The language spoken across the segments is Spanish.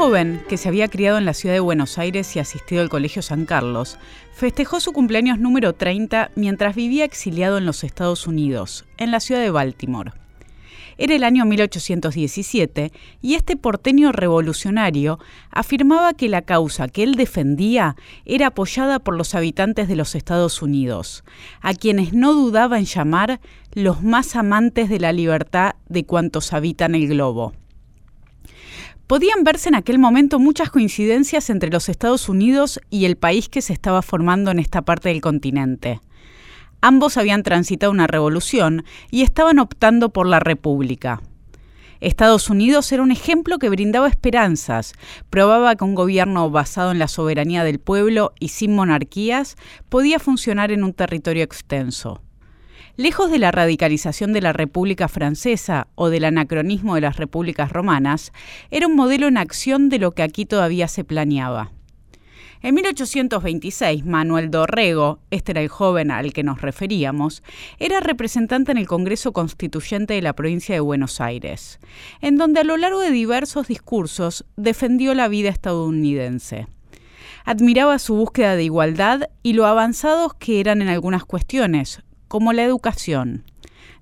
joven, que se había criado en la ciudad de Buenos Aires y asistido al Colegio San Carlos, festejó su cumpleaños número 30 mientras vivía exiliado en los Estados Unidos, en la ciudad de Baltimore. Era el año 1817 y este porteño revolucionario afirmaba que la causa que él defendía era apoyada por los habitantes de los Estados Unidos, a quienes no dudaba en llamar los más amantes de la libertad de cuantos habitan el globo. Podían verse en aquel momento muchas coincidencias entre los Estados Unidos y el país que se estaba formando en esta parte del continente. Ambos habían transitado una revolución y estaban optando por la república. Estados Unidos era un ejemplo que brindaba esperanzas, probaba que un gobierno basado en la soberanía del pueblo y sin monarquías podía funcionar en un territorio extenso. Lejos de la radicalización de la República Francesa o del anacronismo de las repúblicas romanas, era un modelo en acción de lo que aquí todavía se planeaba. En 1826, Manuel Dorrego, este era el joven al que nos referíamos, era representante en el Congreso Constituyente de la provincia de Buenos Aires, en donde a lo largo de diversos discursos defendió la vida estadounidense. Admiraba su búsqueda de igualdad y lo avanzados que eran en algunas cuestiones, como la educación.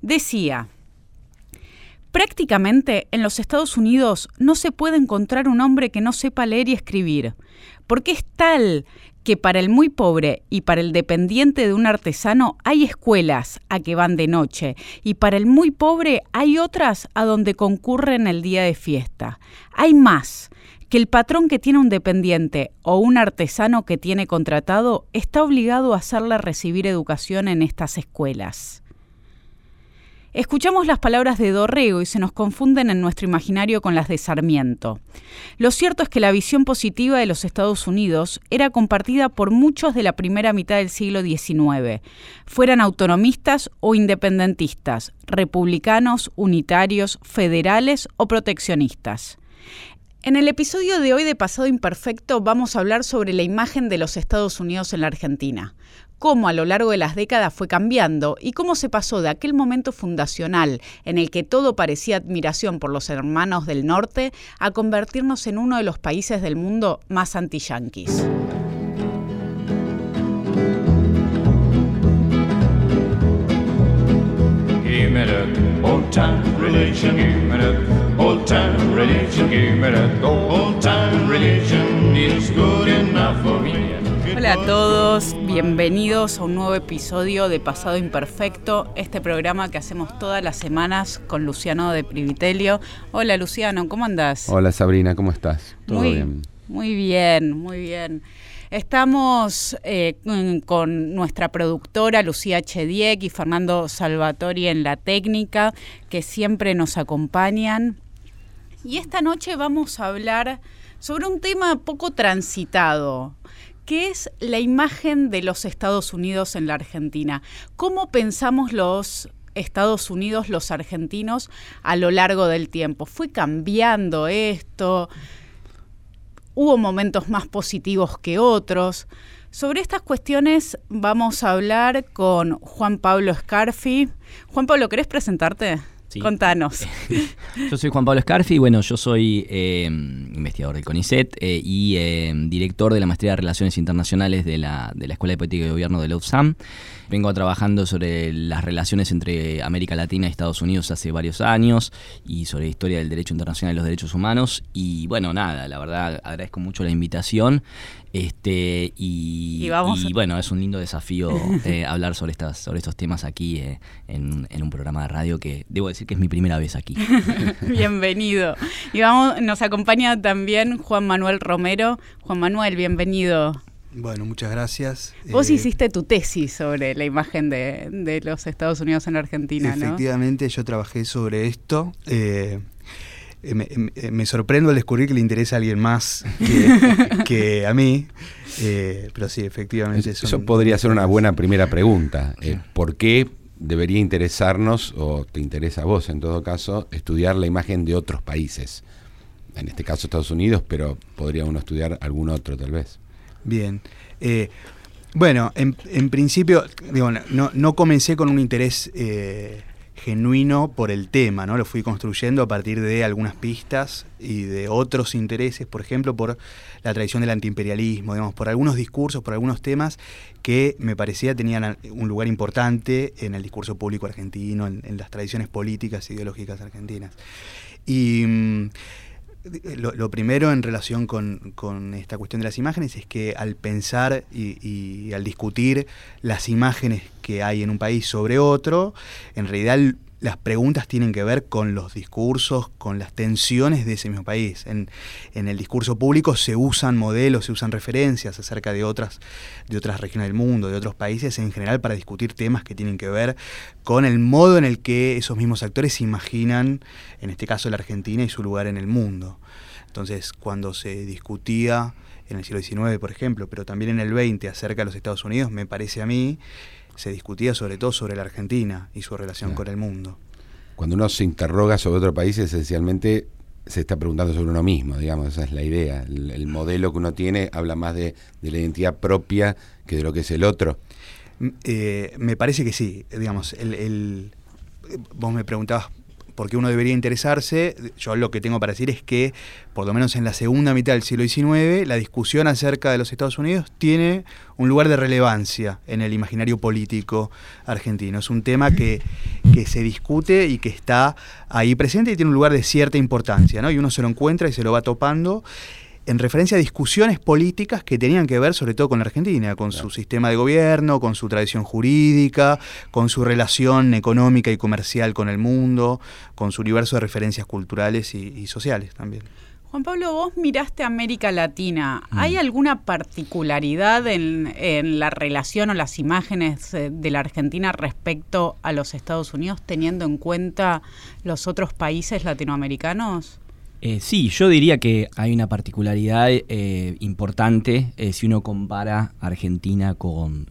Decía, Prácticamente en los Estados Unidos no se puede encontrar un hombre que no sepa leer y escribir, porque es tal que para el muy pobre y para el dependiente de un artesano hay escuelas a que van de noche y para el muy pobre hay otras a donde concurren el día de fiesta. Hay más, que el patrón que tiene un dependiente o un artesano que tiene contratado está obligado a hacerle recibir educación en estas escuelas. Escuchamos las palabras de Dorrego y se nos confunden en nuestro imaginario con las de Sarmiento. Lo cierto es que la visión positiva de los Estados Unidos era compartida por muchos de la primera mitad del siglo XIX, fueran autonomistas o independentistas, republicanos, unitarios, federales o proteccionistas. En el episodio de hoy de Pasado Imperfecto vamos a hablar sobre la imagen de los Estados Unidos en la Argentina, cómo a lo largo de las décadas fue cambiando y cómo se pasó de aquel momento fundacional en el que todo parecía admiración por los hermanos del norte a convertirnos en uno de los países del mundo más anti-yanquis. Hola a todos, bienvenidos a un nuevo episodio de Pasado Imperfecto, este programa que hacemos todas las semanas con Luciano de Privitelio. Hola Luciano, ¿cómo andás? Hola Sabrina, ¿cómo estás? ¿Todo muy, bien? Muy bien, muy bien. Estamos eh, con nuestra productora Lucía Chediek y Fernando Salvatori en la técnica, que siempre nos acompañan. Y esta noche vamos a hablar sobre un tema poco transitado, ¿Qué es la imagen de los Estados Unidos en la Argentina? ¿Cómo pensamos los Estados Unidos, los argentinos, a lo largo del tiempo? ¿Fue cambiando esto? ¿Hubo momentos más positivos que otros? Sobre estas cuestiones vamos a hablar con Juan Pablo Scarfi. Juan Pablo, ¿querés presentarte? Contanos. yo soy Juan Pablo Scarfi, bueno, yo soy eh, investigador del CONICET eh, y eh, director de la Maestría de Relaciones Internacionales de la, de la Escuela de Política y Gobierno de la UFSAM. Vengo trabajando sobre las relaciones entre América Latina y Estados Unidos hace varios años y sobre la historia del derecho internacional y los derechos humanos. Y bueno, nada, la verdad agradezco mucho la invitación. Este, y, bueno, es un lindo desafío eh, hablar sobre, estas, sobre estos temas aquí eh, en, un programa de radio que debo decir que es mi primera vez aquí. bienvenido. Y vamos, nos acompaña también Juan Manuel Romero. Juan Manuel, bienvenido. Bueno, muchas gracias. Vos eh, hiciste tu tesis sobre la imagen de, los Estados Unidos en Argentina, ¿no? Efectivamente, yo trabajé sobre esto. Eh, eh, me, sorprendo al descubrir que le interesa a alguien más que, a mí. pero sí, efectivamente. Eso podría ser una buena primera pregunta. ¿Por qué debería interesarnos, o te interesa a vos en todo caso, estudiar la imagen de otros países? En este caso Estados Unidos, pero podría uno estudiar algún otro tal vez. Bien. Eh, bueno, en, principio, digo, no, no, comencé con un interés eh, genuino por el tema, ¿no? Lo fui construyendo a partir de algunas pistas y de otros intereses, por ejemplo, por la tradición del antiimperialismo, digamos, por algunos discursos, por algunos temas que me parecía tenían un lugar importante en el discurso público argentino, en, las tradiciones políticas e ideológicas argentinas. Y mm, lo, primero en relación con, esta cuestión de las imágenes es que al pensar y, al discutir las imágenes que hay en un país sobre otro, en realidad las preguntas tienen que ver con los discursos, con las tensiones de ese mismo país. En, el discurso público se usan modelos, se usan referencias acerca de otras, de otras regiones del mundo, de otros países en general para discutir temas que tienen que ver con el modo en el que esos mismos actores se imaginan, en este caso la Argentina y su lugar en el mundo. Entonces, cuando se discutía en el siglo XIX, por ejemplo, pero también en el XX acerca de los Estados Unidos, me parece a mí se discutía sobre todo sobre la Argentina y su relación con el mundo. Cuando uno se interroga sobre otro país, esencialmente se está preguntando sobre uno mismo, digamos, esa es la idea. El, modelo que uno tiene habla más de, la identidad propia que de lo que es el otro. Mm, eh, me parece que sí, digamos, el, vos me preguntabas por qué uno debería interesarse, yo lo que tengo para decir es que, por lo menos en la segunda mitad del siglo XIX, la discusión acerca de los Estados Unidos tiene un lugar de relevancia en el imaginario político argentino. Es un tema que, que se discute y que está ahí presente y tiene un lugar de cierta importancia, ¿no? Y uno se lo encuentra y se lo va topando en referencia a discusiones políticas que tenían que ver sobre todo con la Argentina, con su sistema de gobierno, con su tradición jurídica, con su relación económica y comercial con el mundo, con su universo de referencias culturales y, sociales también. Juan Pablo, vos miraste América Latina. ¿Hay mm. alguna particularidad en, en, la relación o las imágenes eh, de la Argentina respecto a los Estados Unidos, teniendo en cuenta los otros países latinoamericanos? Eh, sí, yo diría que hay una particularidad eh, importante eh, si uno compara Argentina con,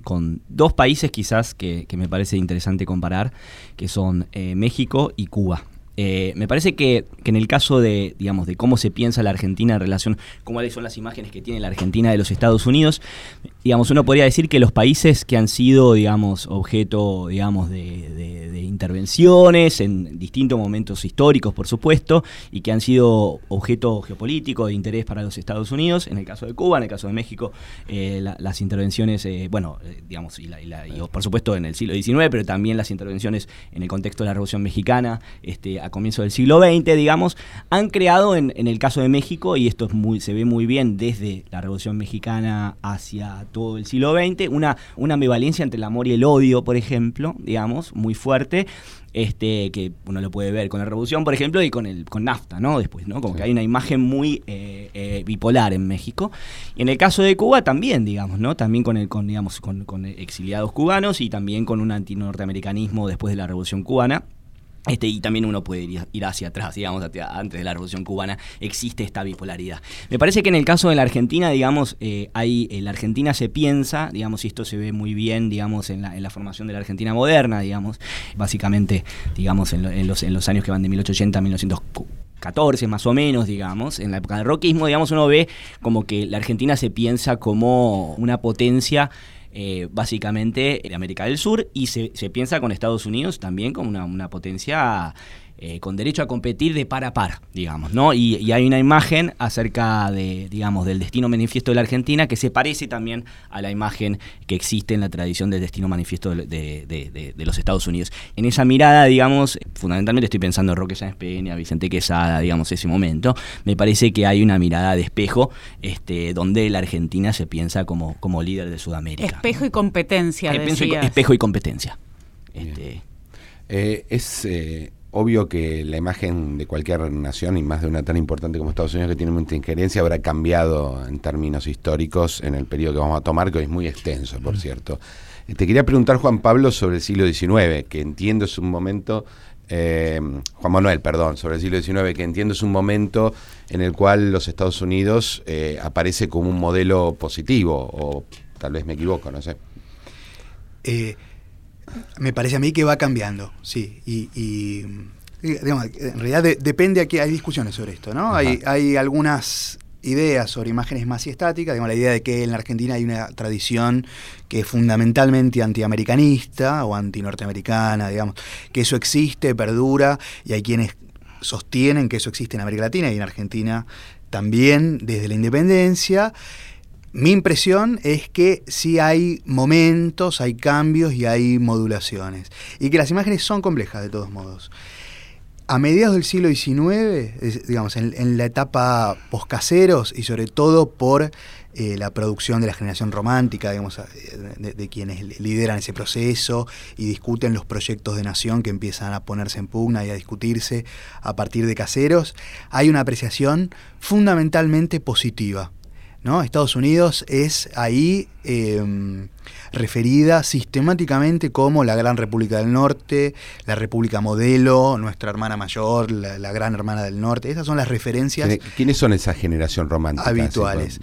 dos países quizás que, me parece interesante comparar, que son México y Cuba. me parece que, que, en el caso de, digamos, de cómo se piensa la Argentina en relación, cuáles son las imágenes que tiene la Argentina de los Estados Unidos, digamos, uno podría decir que los países que han sido, digamos, objeto, digamos, de, intervenciones en distintos momentos históricos, por supuesto, y que han sido objeto geopolítico de interés para los Estados Unidos, en el caso de Cuba, en el caso de México, eh, las intervenciones, eh, bueno, eh, digamos, y, por supuesto en el siglo XIX, pero también las intervenciones en el contexto de la Revolución Mexicana, este, a comienzo del siglo XX, digamos, han creado en, en el caso de México, y esto es muy, se ve muy bien desde la Revolución Mexicana hacia todo el siglo XX, una, una ambivalencia entre el amor y el odio, por ejemplo, digamos, muy fuerte, este, que uno lo puede ver con la revolución, por ejemplo, y con el con NAFTA, ¿no? Después, ¿no? Como que hay una imagen muy eh, eh, bipolar en México. Y en el caso de Cuba también, digamos, ¿no? También con el, con, digamos, con, con exiliados cubanos y también con un antinorteamericanismo después de la revolución cubana. Este, y también uno puede ir, hacia atrás, digamos, antes de la Revolución Cubana existe esta bipolaridad. Me parece que en el caso de la Argentina, digamos, eh, hay, la Argentina se piensa, digamos, y esto se ve muy bien, digamos, en la, en la formación de la Argentina moderna, digamos, básicamente, digamos, en, los, en los años que van de 1880 a 1914 más o menos, digamos, en la época del roquismo, digamos, uno ve como que la Argentina se piensa como una potencia eh, básicamente de América del Sur y se, piensa con Estados Unidos también como una, una potencia eh, con derecho a competir de par a par, digamos, ¿no? Y, hay una imagen acerca de, digamos, del destino manifiesto de la Argentina que se parece también a la imagen que existe en la tradición del destino manifiesto de, los Estados Unidos. En esa mirada, digamos, fundamentalmente estoy pensando en Roque Sáenz Peña, Vicente Quesada, digamos, ese momento, me parece que hay una mirada de espejo este, donde la Argentina se piensa como, como líder de Sudamérica. Espejo y competencia, Espejo y competencia. Este, eh, es eh, obvio que la imagen de cualquier nación y más de una tan importante como Estados Unidos que tiene mucha injerencia habrá cambiado en términos históricos en el periodo que vamos a tomar, que hoy es muy extenso, por cierto. Eh, te quería preguntar, Juan Pablo, sobre el siglo XIX, que entiendo es un momento, eh, Juan Manuel, perdón, sobre el siglo XIX, que entiendo es un momento en el cual los Estados Unidos eh, aparece como un modelo positivo, o tal vez me equivoco, no sé. Me parece a mí que va cambiando, sí. Y, digamos, en realidad depende, aquí hay discusiones sobre esto, ¿no? Hay, hay, algunas ideas sobre imágenes más estáticas, digamos, la idea de que en la Argentina hay una tradición que es fundamentalmente antiamericanista o antinorteamericana, digamos, que eso existe, perdura, y hay quienes sostienen que eso existe en América Latina y en Argentina también desde la independencia. Mi impresión es que sí hay momentos, hay cambios y hay modulaciones. Y que las imágenes son complejas de todos modos. A mediados del siglo XIX, digamos, en, la etapa poscaseros y sobre todo por eh, la producción de la generación romántica, digamos, de, de, quienes lideran ese proceso y discuten los proyectos de nación que empiezan a ponerse en pugna y a discutirse a partir de caseros, hay una apreciación fundamentalmente positiva Estados Unidos es ahí em, referida sistemáticamente como la Gran República del Norte, la República Modelo, nuestra hermana mayor, la, Gran Hermana del Norte. Esas son las referencias. ¿Quiénes son esa generación romántica? Habituales.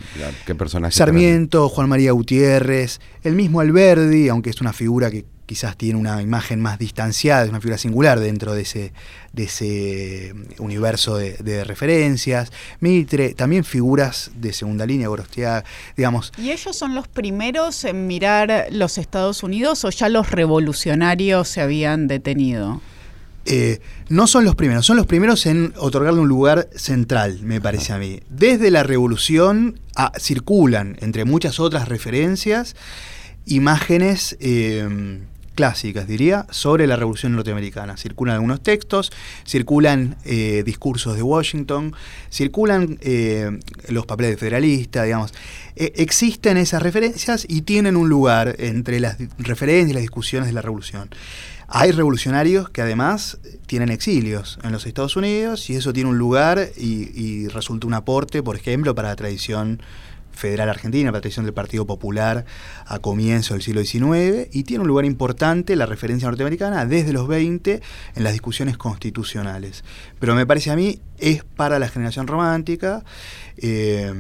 ¿Qué personajes? Sarmiento, Juan María Gutiérrez, el mismo Alberdi, aunque es una figura que quizás tiene una imagen más distanciada, es una figura singular dentro de ese, de ese universo de, referencias. Mitre, también figuras de segunda línea, Gorostiaga, digamos. ¿Y ellos son los primeros en mirar los Estados Unidos o ya los revolucionarios se habían detenido? Eh, no son los primeros, son los primeros en otorgarle un lugar central, me parece a mí. Desde la revolución ah, circulan, entre muchas otras referencias, imágenes eh, clásicas, diría, sobre la Revolución Norteamericana. Circulan algunos textos, circulan eh, discursos de Washington, circulan eh, los papeles de federalista, digamos. E, existen esas referencias y tienen un lugar entre las referencias y las discusiones de la Revolución. Hay revolucionarios que además tienen exilios en los Estados Unidos y eso tiene un lugar y, y resulta un aporte, por ejemplo, para la tradición federal argentina, la tradición del Partido Popular a comienzos del siglo XIX, y tiene un lugar importante la referencia norteamericana desde los 20 en las discusiones constitucionales. Pero me parece a mí es para la generación romántica. Eh,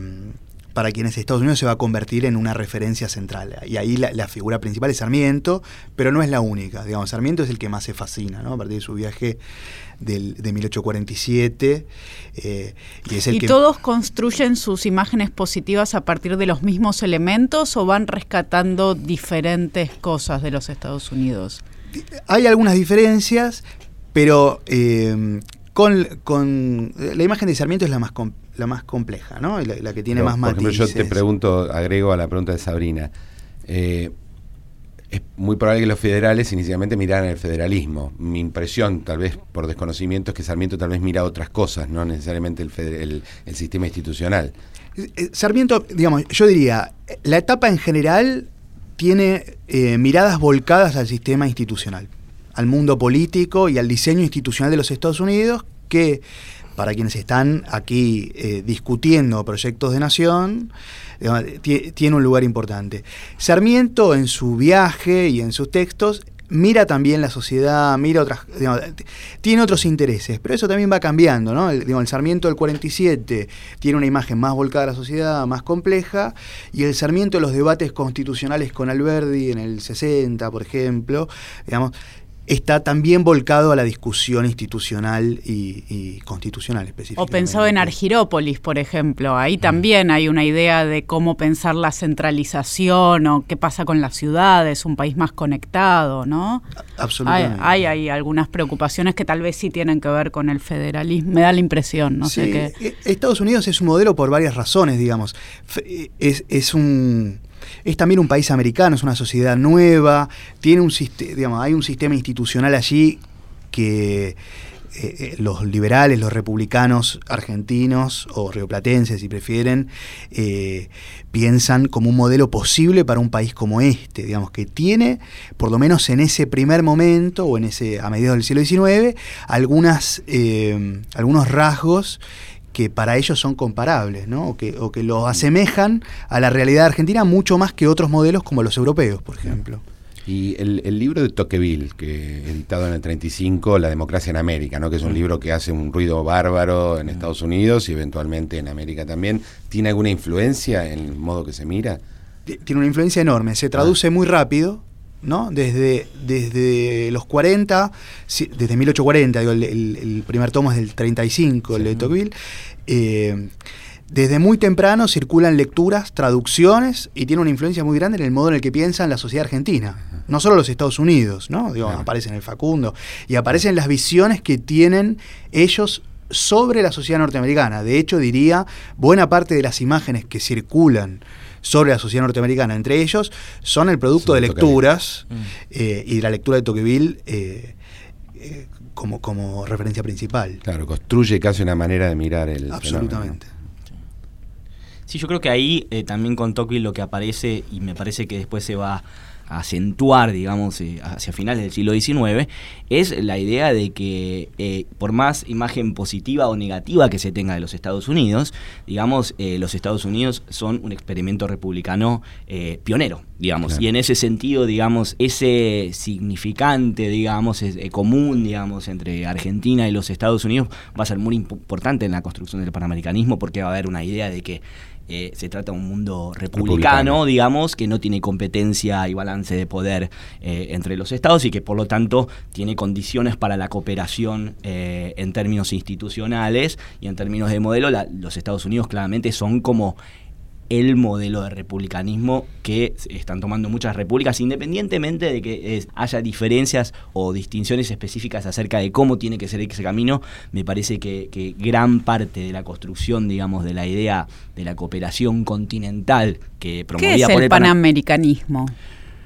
para quienes Estados Unidos se va a convertir en una referencia central. Y ahí la, figura principal es Sarmiento, pero no es la única. Digamos, Sarmiento es el que más se fascina, ¿no? A partir de su viaje del, de 1847. Eh, y es el ¿Y todos construyen sus imágenes positivas a partir de los mismos elementos o van rescatando diferentes cosas de los Estados Unidos? Hay algunas diferencias, pero eh, con, con, la imagen de Sarmiento es la más la más compleja, ¿no? La, que tiene más matices. Por ejemplo, yo te pregunto, agrego a la pregunta de Sabrina. Eh, es muy probable que los federales inicialmente miraran el federalismo. Mi impresión, tal vez por desconocimiento, es que Sarmiento tal vez mira otras cosas, no necesariamente el, el, sistema institucional. Eh, eh, Sarmiento, digamos, yo diría, la etapa en general tiene miradas volcadas al sistema institucional, al mundo político y al diseño institucional de los Estados Unidos, que para quienes están aquí eh, discutiendo proyectos de nación, tiene un lugar importante. Sarmiento en su viaje y en sus textos mira también la sociedad, mira otras, tiene otros intereses, pero eso también va cambiando, ¿no? El, el, Sarmiento del 47 tiene una imagen más volcada a la sociedad, más compleja, y el Sarmiento de los debates constitucionales con Alberdi en el 60, por ejemplo, digamos, está también volcado a la discusión institucional y, constitucional específicamente. O pensado en Argirópolis, por ejemplo. Ahí también hay una idea de cómo pensar la centralización o qué pasa con las ciudades, un país más conectado, ¿no? Absolutamente. Hay, hay, algunas preocupaciones que tal vez sí tienen que ver con el federalismo. Me da la impresión, no sé qué. E, Estados Unidos es un modelo por varias razones, digamos. Es, es un es también un país americano, es una sociedad nueva, tiene un digamos, hay un sistema institucional allí que eh, eh, los liberales, los republicanos argentinos o rioplatenses, si prefieren, eh, piensan como un modelo posible para un país como este, digamos, que tiene, por lo menos en ese primer momento o en ese a mediados del siglo XIX, algunas, algunos rasgos que para ellos son comparables, ¿no? o, que, o que lo asemejan a la realidad argentina mucho más que otros modelos como los europeos, por ejemplo. Y el, libro de Tocqueville, que editado en el 35, La democracia en América, ¿no? que es un mm. libro que hace un ruido bárbaro en mm. Estados Unidos y eventualmente en América también, ¿tiene alguna influencia en el modo que se mira? Tiene una influencia enorme, se traduce ah. muy rápido, ¿no? Desde, desde los 40, desde 1840, digo, el, primer tomo es del 35, el de Tocqueville. Eh, desde muy temprano circulan lecturas, traducciones y tiene una influencia muy grande en el modo en el que piensa la sociedad argentina. No solo los Estados Unidos, ¿no? Digo, aparece en el Facundo y aparecen las visiones que tienen ellos sobre la sociedad norteamericana. De hecho, diría, buena parte de las imágenes que circulan sobre la sociedad norteamericana entre ellos son el producto de lecturas mm. eh, y de la lectura de Tocqueville eh, eh, como, como referencia principal. Claro, construye casi una manera de mirar el Absolutamente. Sí, yo creo que ahí también con Tocqueville lo que aparece, y me parece que después se va acentuar, digamos, eh, hacia finales del siglo XIX, es la idea de que eh, por más imagen positiva o negativa que se tenga de los Estados Unidos, digamos, eh, los Estados Unidos son un experimento republicano pionero, digamos, y en ese sentido, digamos, ese significante, digamos, común, digamos, entre Argentina y los Estados Unidos va a ser muy importante en la construcción del panamericanismo porque va a haber una idea de que eh, se trata de un mundo republicano, digamos, que no tiene competencia y balance de poder eh, entre los estados y que por lo tanto tiene condiciones para la cooperación eh, en términos institucionales y en términos de modelo. los Estados Unidos claramente son como el modelo de republicanismo que están tomando muchas repúblicas, independientemente de que haya diferencias o distinciones específicas acerca de cómo tiene que ser ese camino, me parece que, gran parte de la construcción, digamos, de la idea de la cooperación continental que promovía ¿Qué es el, panamericanismo?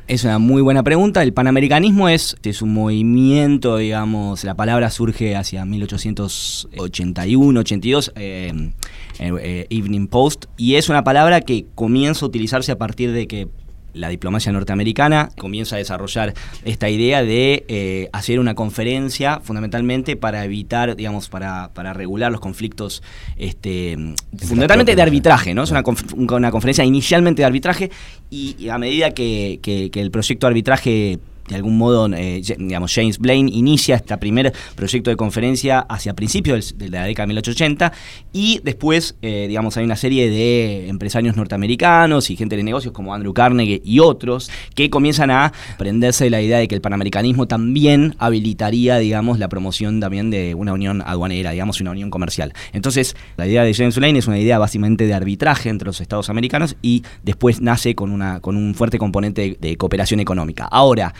Es una muy buena pregunta. El panamericanismo es, es un movimiento, digamos, la palabra surge hacia 1881, 82. Eh, eh, Evening Post, y es una palabra que comienza a utilizarse a partir de que la diplomacia norteamericana comienza a desarrollar esta idea de eh, hacer una conferencia fundamentalmente para evitar, digamos, para, para regular los conflictos, este, fundamentalmente de arbitraje, ¿no? Es una, una conferencia inicialmente de arbitraje y, a medida que, que, que el proyecto de arbitraje de algún modo, eh, digamos, James Blaine inicia este primer proyecto de conferencia hacia principios de la década de 1880 y después, eh, digamos, hay una serie de empresarios norteamericanos y gente de negocios como Andrew Carnegie y otros que comienzan a prenderse de la idea de que el panamericanismo también habilitaría, digamos, la promoción también de una unión aduanera, digamos, una unión comercial. Entonces, la idea de James Blaine es una idea básicamente de arbitraje entre los estados americanos y después nace con, una, con un fuerte componente de cooperación económica. Ahora,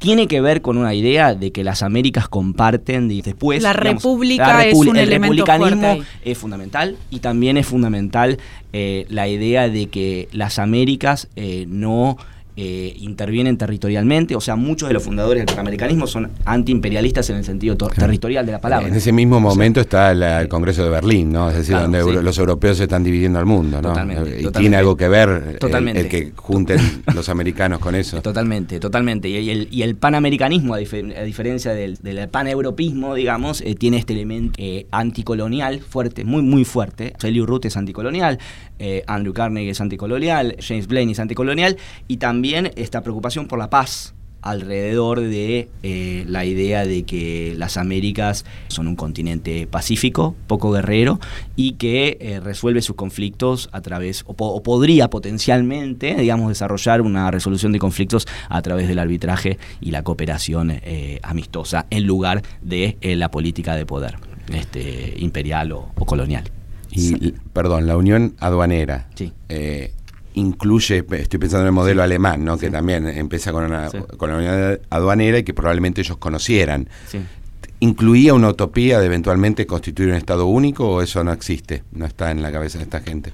tiene que ver con una idea de que las Américas comparten después la república es un el republicanismo es fundamental y también es fundamental eh, la idea de que las Américas eh, no eh, intervienen territorialmente, o sea, muchos de los fundadores del panamericanismo son antiimperialistas en el sentido territorial de la palabra. En ese mismo momento está el Congreso de Berlín, ¿no? Es decir, donde los europeos se están dividiendo al mundo, ¿no? Totalmente, y tiene algo que ver el, que junten los americanos con eso. Totalmente, totalmente. Y el, panamericanismo, a, diferencia del, del paneuropismo, digamos, eh, tiene este elemento eh, anticolonial fuerte, muy, muy fuerte. Eliud Root es anticolonial, Andrew Carnegie es anticolonial, James Blaine es anticolonial, y también también esta preocupación por la paz alrededor de eh, la idea de que las Américas son un continente pacífico, poco guerrero, y que eh, resuelve sus conflictos a través, o, podría potencialmente, digamos, desarrollar una resolución de conflictos a través del arbitraje y la cooperación eh, amistosa, en lugar de la política de poder este, imperial o, colonial. Y, perdón, la unión aduanera. Sí incluye, estoy pensando en el modelo alemán, ¿no? que también empieza con, una, con la unidad aduanera y que probablemente ellos conocieran. ¿Incluía una utopía de eventualmente constituir un Estado único o eso no existe? No está en la cabeza de esta gente.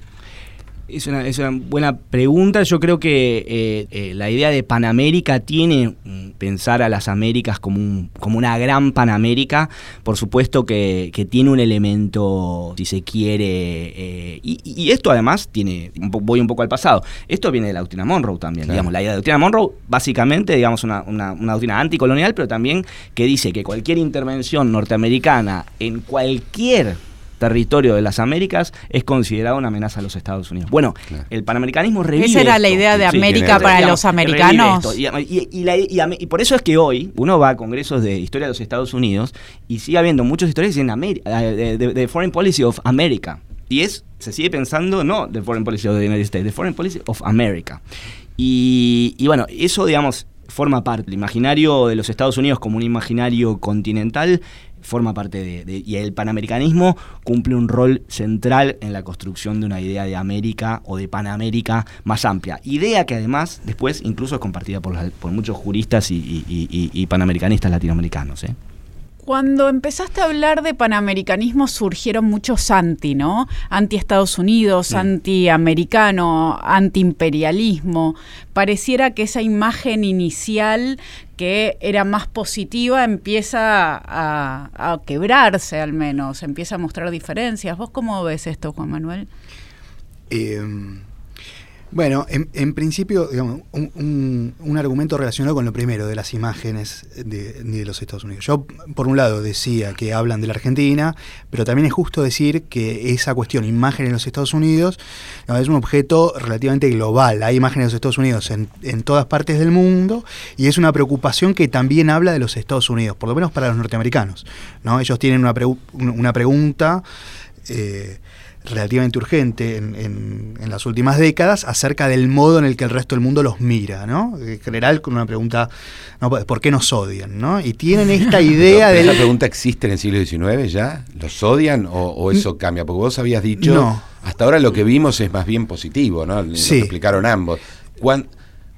Es una, es una, buena pregunta. Yo creo que eh, eh, la idea de Panamérica tiene pensar a las Américas como, un, como una gran Panamérica. Por supuesto que, tiene un elemento, si se quiere, eh, y, esto además tiene, voy un poco al pasado, esto viene de la doctrina Monroe también. Digamos, la idea de la doctrina Monroe, básicamente, digamos, una, una, una doctrina anticolonial, pero también que dice que cualquier intervención norteamericana en cualquier territorio de las Américas es considerado una amenaza a los Estados Unidos. Bueno, el panamericanismo revive Esa era la idea de América para los americanos. Y, por eso es que hoy uno va a congresos de historia de los Estados Unidos y sigue habiendo muchas historias en América, de, Foreign Policy of America. Y es, se sigue pensando, no de Foreign Policy of the United States, de Foreign Policy of America. Y, y bueno, eso, digamos, forma parte. El imaginario de los Estados Unidos como un imaginario continental forma parte de, Y el panamericanismo cumple un rol central en la construcción de una idea de América o de Panamérica más amplia. Idea que además después incluso es compartida por, por muchos juristas y, panamericanistas latinoamericanos. ¿eh? Cuando empezaste a hablar de panamericanismo surgieron muchos anti, ¿no? Anti-Estados Unidos, anti-americano, anti-imperialismo. Pareciera que esa imagen inicial que era más positiva empieza a, quebrarse al menos, empieza a mostrar diferencias. ¿Vos cómo ves esto, Juan Manuel? Eh, bueno, en, principio, digamos, un, argumento relacionado con lo primero, de las imágenes de, los Estados Unidos. Yo, por un lado, decía que hablan de la Argentina, pero también es justo decir que esa cuestión, imagen en los Estados Unidos, es un objeto relativamente global. Hay imágenes de los Estados Unidos en, todas partes del mundo y es una preocupación que también habla de los Estados Unidos, por lo menos para los norteamericanos. ¿no? Ellos tienen una, una pregunta. Eh, relativamente urgente en, las últimas décadas acerca del modo en el que el resto del mundo los mira, ¿no? En general con una pregunta, ¿por qué nos odian? ¿no? Y tienen esta idea de... ¿Esa pregunta existe en el siglo XIX ya? ¿Los odian o, eso cambia? Porque vos habías dicho, hasta ahora lo que vimos es más bien positivo, ¿no? Lo explicaron ambos.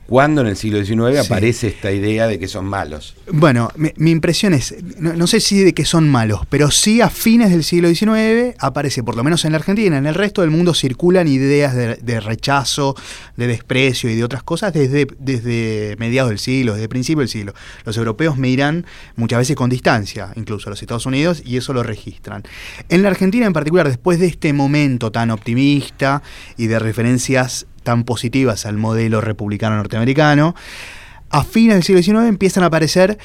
¿Cuándo en el siglo XIX aparece esta idea de que son malos? Bueno, mi, impresión es, no, sé si de que son malos, pero sí a fines del siglo XIX aparece, por lo menos en la Argentina, en el resto del mundo circulan ideas de, rechazo, de desprecio y de otras cosas desde, desde mediados del siglo, desde el principio del siglo. Los europeos miran muchas veces con distancia, incluso a los Estados Unidos, y eso lo registran. En la Argentina en particular, después de este momento tan optimista y de referencias tan positivas al modelo republicano norteamericano, a fines del siglo XIX empiezan a aparecer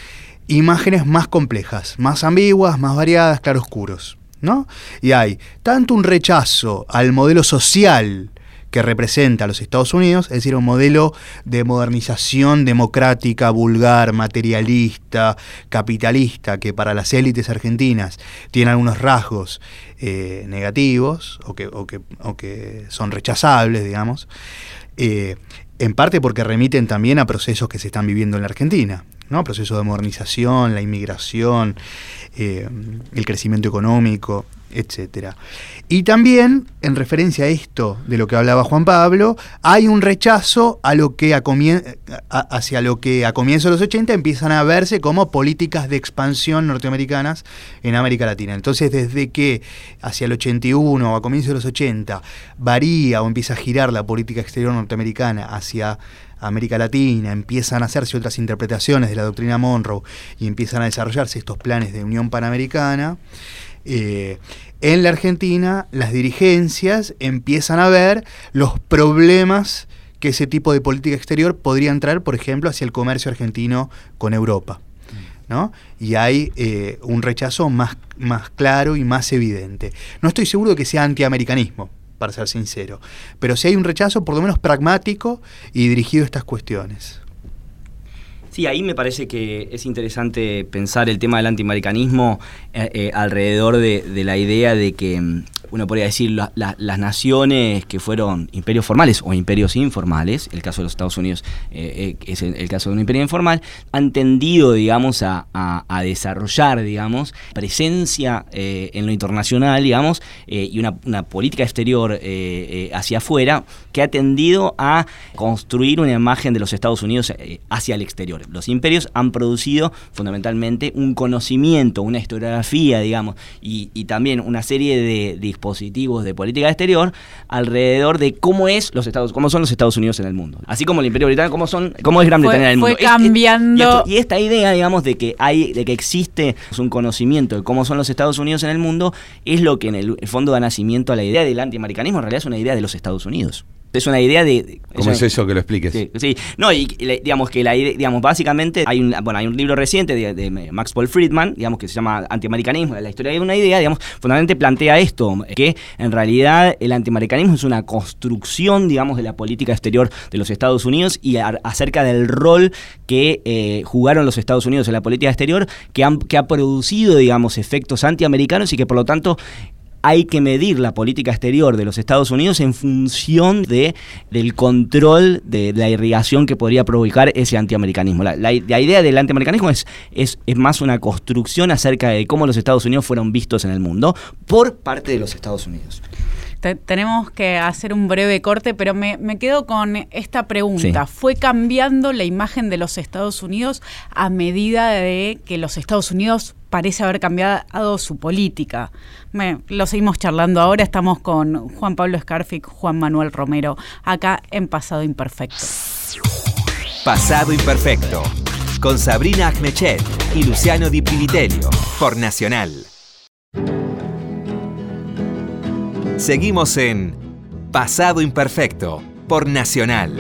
imágenes más complejas, más ambiguas, más variadas, claroscuros. ¿no? Y hay tanto un rechazo al modelo social que representa a los Estados Unidos, es decir, un modelo de modernización democrática, vulgar, materialista, capitalista, que para las élites argentinas tiene algunos rasgos eh, negativos o que, son rechazables, digamos, eh, en parte porque remiten también a procesos que se están viviendo en la Argentina, ¿no? procesos de modernización, la inmigración, eh, el crecimiento económico, etcétera. Y también, en referencia a esto de lo que hablaba Juan Pablo, hay un rechazo a lo que a hacia lo que a comienzos de los 80 empiezan a verse como políticas de expansión norteamericanas en América Latina. Entonces, desde que hacia el 81 o a comienzos de los 80 varía o empieza a girar la política exterior norteamericana hacia América Latina, empiezan a hacerse otras interpretaciones de la doctrina Monroe y empiezan a desarrollarse estos planes de Unión Panamericana, eh, en la Argentina las dirigencias empiezan a ver los problemas que ese tipo de política exterior podrían traer, por ejemplo, hacia el comercio argentino con Europa. ¿no? Y hay eh, un rechazo más, más claro y más evidente. No estoy seguro de que sea antiamericanismo, para ser sincero, pero sí hay un rechazo por lo menos pragmático y dirigido a estas cuestiones. Sí, ahí me parece que es interesante pensar el tema del antimaricanismo eh, eh, alrededor de, la idea de que mm, uno podría decir, las naciones que fueron imperios formales o imperios informales, el caso de los Estados Unidos eh, eh, es el, caso de un imperio informal, han tendido, digamos, a, desarrollar, digamos, presencia eh, en lo internacional, digamos, y una, política exterior hacia afuera que ha tendido a construir una imagen de los Estados Unidos hacia el exterior. Los imperios han producido fundamentalmente un conocimiento, una historiografía, digamos, y, también una serie de, de dispositivos de política exterior alrededor de cómo es los Estados, cómo son los Estados Unidos en el mundo. Así como el Imperio Británico, cómo son, cómo es Gran Bretaña en el mundo. Fue cambiando. y, esta idea, digamos, de que hay, de que existe un conocimiento de cómo son los Estados Unidos en el mundo, es lo que en el, fondo da nacimiento a la idea del antiamericanismo. En realidad es una idea de los Estados Unidos es una idea de... ¿Cómo es eso que lo expliques? Sí, no, y digamos que la idea, digamos, básicamente hay un, bueno, hay un libro reciente de, Max Paul Friedman, digamos, que se llama Antiamericanismo, la historia de una idea, digamos, fundamentalmente plantea esto, que en realidad el antiamericanismo es una construcción, digamos, de la política exterior de los Estados Unidos y acerca del rol que eh, jugaron los Estados Unidos en la política exterior, que, han, que ha producido, digamos, efectos antiamericanos y que por lo tanto hay que medir la política exterior de los Estados Unidos en función de, del control de la irrigación que podría provocar ese antiamericanismo. La, la, idea del antiamericanismo es, es, es, más una construcción acerca de cómo los Estados Unidos fueron vistos en el mundo por parte de los Estados Unidos tenemos que hacer un breve corte, pero me, quedo con esta pregunta. ¿Fue cambiando la imagen de los Estados Unidos a medida de que los Estados Unidos parece haber cambiado su política? Lo seguimos charlando ahora. Estamos con Juan Pablo Scarfic, Juan Manuel Romero, acá en Pasado Imperfecto. Pasado Imperfecto, con Sabrina Agmechet y Luciano Di Privitelio, por Nacional. Seguimos en Pasado Imperfecto por Nacional.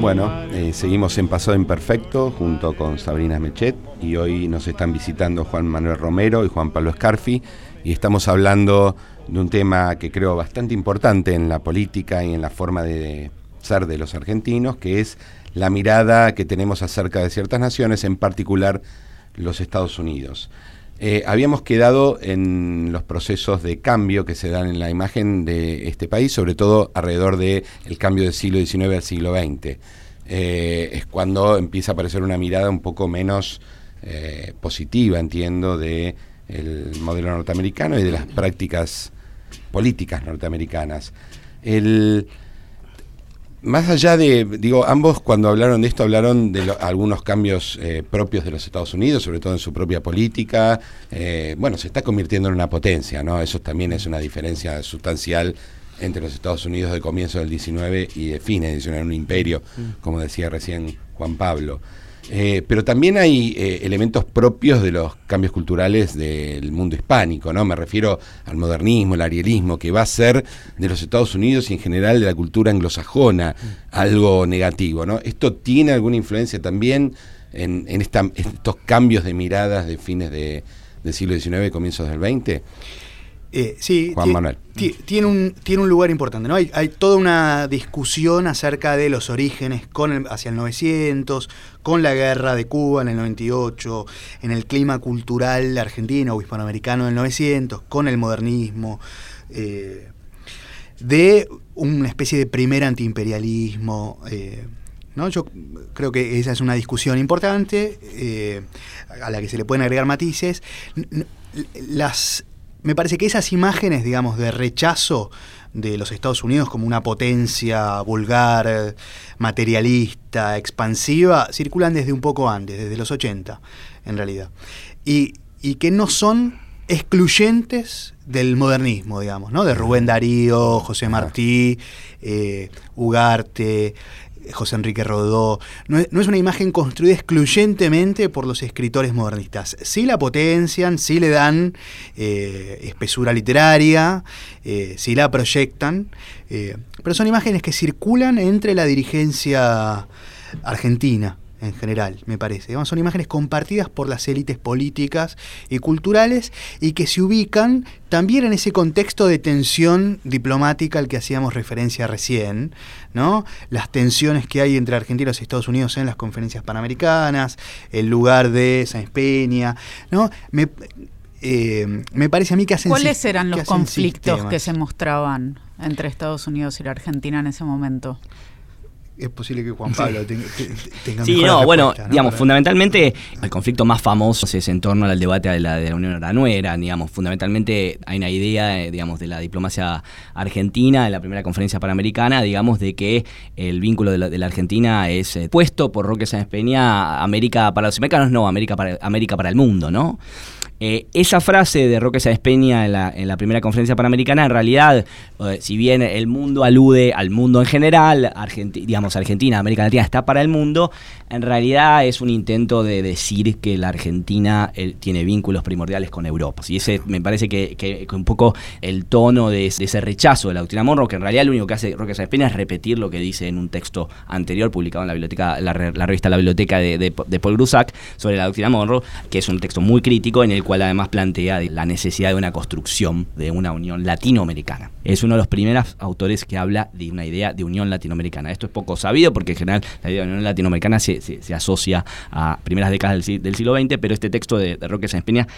Bueno, eh, seguimos en Pasado Imperfecto junto con Sabrina Mechet y hoy nos están visitando Juan Manuel Romero y Juan Pablo Scarfi y estamos hablando de un tema que creo bastante importante en la política y en la forma de ser de los argentinos, que es la mirada que tenemos acerca de ciertas naciones, en particular los Estados Unidos. Eh, habíamos quedado en los procesos de cambio que se dan en la imagen de este país, sobre todo alrededor del cambio del siglo XIX al siglo XX. Eh, es cuando empieza a aparecer una mirada un poco menos eh, positiva, entiendo, del modelo norteamericano y de las prácticas políticas norteamericanas. El, más allá de, digo, ambos cuando hablaron de esto hablaron de algunos cambios eh, propios de los Estados Unidos, sobre todo en su propia política. Eh, bueno, se está convirtiendo en una potencia, ¿no? Eso también es una diferencia sustancial entre los Estados Unidos de comienzo del 19 y de fines del 19, un imperio, mm. como decía recién Juan Pablo. Eh, pero también hay eh, elementos propios de los cambios culturales del mundo hispánico, ¿no? Me refiero al modernismo, el arielismo, que va a ser de los Estados Unidos y en general de la cultura anglosajona algo negativo, ¿no? ¿Esto tiene alguna influencia también en, estos cambios de miradas de fines del siglo XIX y comienzos del XX? Eh, sí, Tiene un, tiene un lugar importante. ¿no? Hay, hay, toda una discusión acerca de los orígenes con hacia el 900, con la guerra de Cuba en el 98, en el clima cultural argentino o hispanoamericano del 900, con el modernismo, eh, de una especie de primer antiimperialismo. Eh, ¿no? Yo creo que esa es una discusión importante a la que se le pueden agregar matices. Las me parece que esas imágenes, digamos, de rechazo de los Estados Unidos como una potencia vulgar, materialista, expansiva, circulan desde un poco antes, desde los 80, en realidad. Y, que no son excluyentes del modernismo, digamos, ¿no? De Rubén Darío, José Martí, eh, Ugarte, José Enrique Rodó. No es, una imagen construida excluyentemente por los escritores modernistas. Sí la potencian, sí le dan eh, espesura literaria, eh, sí la proyectan, eh, pero son imágenes que circulan entre la dirigencia argentina en general, me parece. son imágenes compartidas por las élites políticas y culturales y que se ubican también en ese contexto de tensión diplomática al que hacíamos referencia recién, ¿no? Las tensiones que hay entre Argentina y los Estados Unidos en las conferencias panamericanas, el lugar de Sáenz Peña, ¿no? Me, eh, me parece a mí que hacen ¿Cuáles eran los conflictos que se mostraban entre Estados Unidos y la Argentina en ese momento? Es posible que Juan Pablo tenga, tenga Sí, no, bueno, digamos, fundamentalmente el conflicto más famoso es en torno al debate de la, de la Unión Aranuera, digamos, fundamentalmente hay una idea, eh, digamos, de la diplomacia argentina en la primera conferencia panamericana, digamos, de que el vínculo de la, Argentina es eh, puesto por Roque Sáenz Peña, América para los americanos, no, América para, América para el mundo, ¿no? Eh, esa frase de Roque Sáenz Peña en la, en la, primera conferencia panamericana, en realidad, eh, si bien el mundo alude al mundo en general, digamos Argentina, América Latina está para el mundo, en realidad es un intento de decir que la Argentina eh, tiene vínculos primordiales con Europa. Y ese me parece que, que, un poco el tono de, ese rechazo de la doctrina Monroe, que en realidad lo único que hace Roque Sáenz Peña es repetir lo que dice en un texto anterior publicado en la biblioteca, la, revista La Biblioteca de, de, Paul Grusac sobre la doctrina Monroe, que es un texto muy crítico en el cual además plantea la necesidad de una construcción de una unión latinoamericana. Es uno de los primeros autores que habla de una idea de unión latinoamericana. Esto es poco sabido porque en general la idea de unión latinoamericana se, asocia a primeras décadas del, siglo XX, pero este texto de, de Roque Sáenz Peña